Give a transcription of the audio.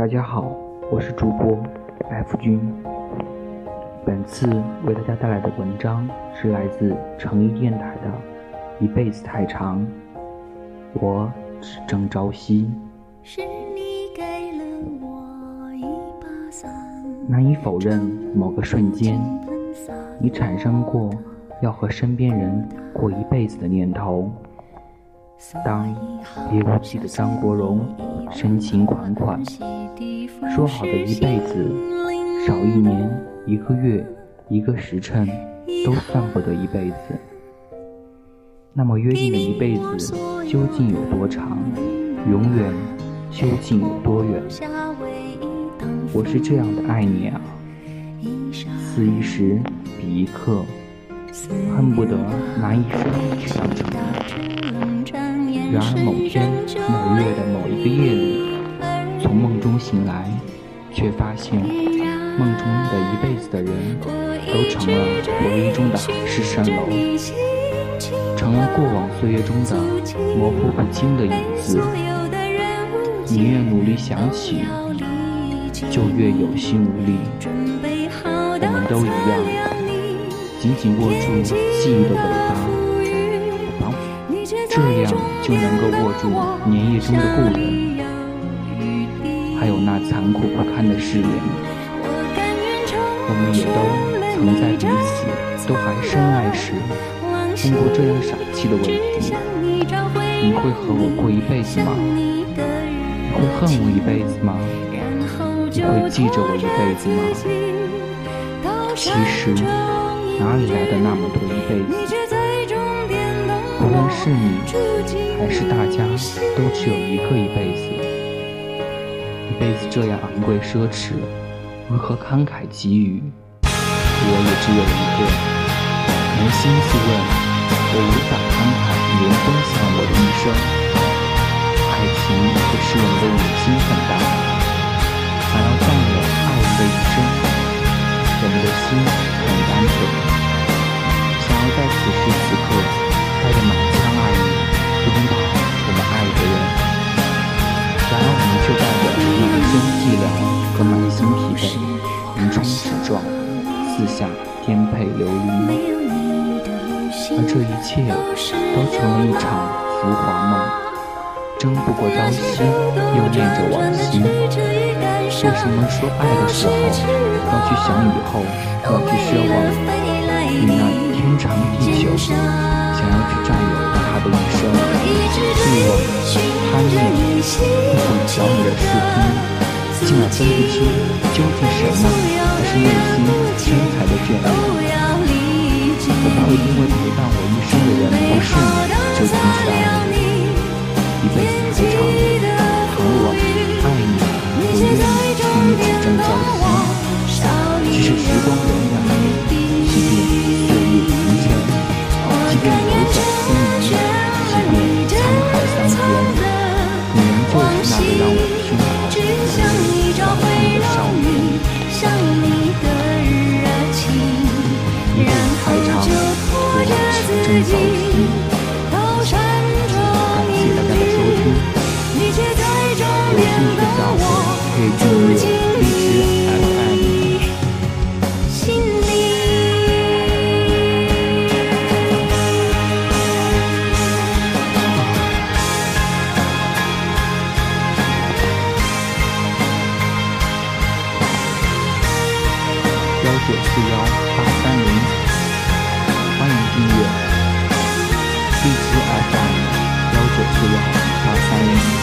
大家好，我是主播 F 君。本次为大家带来的文章是来自诚意电台的《一辈子太长》，我只争朝夕。难以否认，某个瞬间，你产生过要和身边人过一辈子的念头。当别无忌的张国荣深情款款说好的一辈子，少一年、一个月、一个时辰都算不得一辈子。那么约定的一辈子究竟有多长？永远究竟有多远？我是这样的爱你啊，似一时彼一刻，恨不得拿一生去当成。然而某天某月的某一个夜里，从梦中醒来，却发现梦中的一辈子的人都成了回忆中的海市蜃楼，成了过往岁月中的模糊不清的影子。你越努力想起，就越有心无力。我们都一样，紧紧握住记忆的尾巴。这样就能够握住年夜中的故人，还有那残酷不堪的誓言。我们也都曾在彼此都还深爱时，经过这样傻气的问题：你会和我过一辈子吗？你会恨我一辈子吗？你会记着我一辈子吗？其实哪里来的那么多一辈子？无论是你还是大家，都只有一个一辈子。一辈子这样昂贵奢侈，如何慷慨给予？我也只有一个。扪心自问，我无法慷慨与人分享我的一生。爱情会使我们的野心很大，想要占有爱人的一生。我们的心很单纯，想要在此时都成了一场浮华梦，争不过朝夕，又念着往昔。为什么说爱的时候要去想以后，要去奢望与那天长地久？想要去占有他的一生，欲望、贪念、不混淆你的视听，进而分不清究竟什么才是内心光荏苒，即便岁月无前。即便游走风雨，即便沧海桑田，你仍旧是那个让我胸口回忆放纵的少年。一辈子太长，我只争朝夕。感谢大家的收听，有兴趣的小伙可以订阅荔枝幺九四幺八三零，欢迎订阅荔枝 FM 幺九四幺八三零。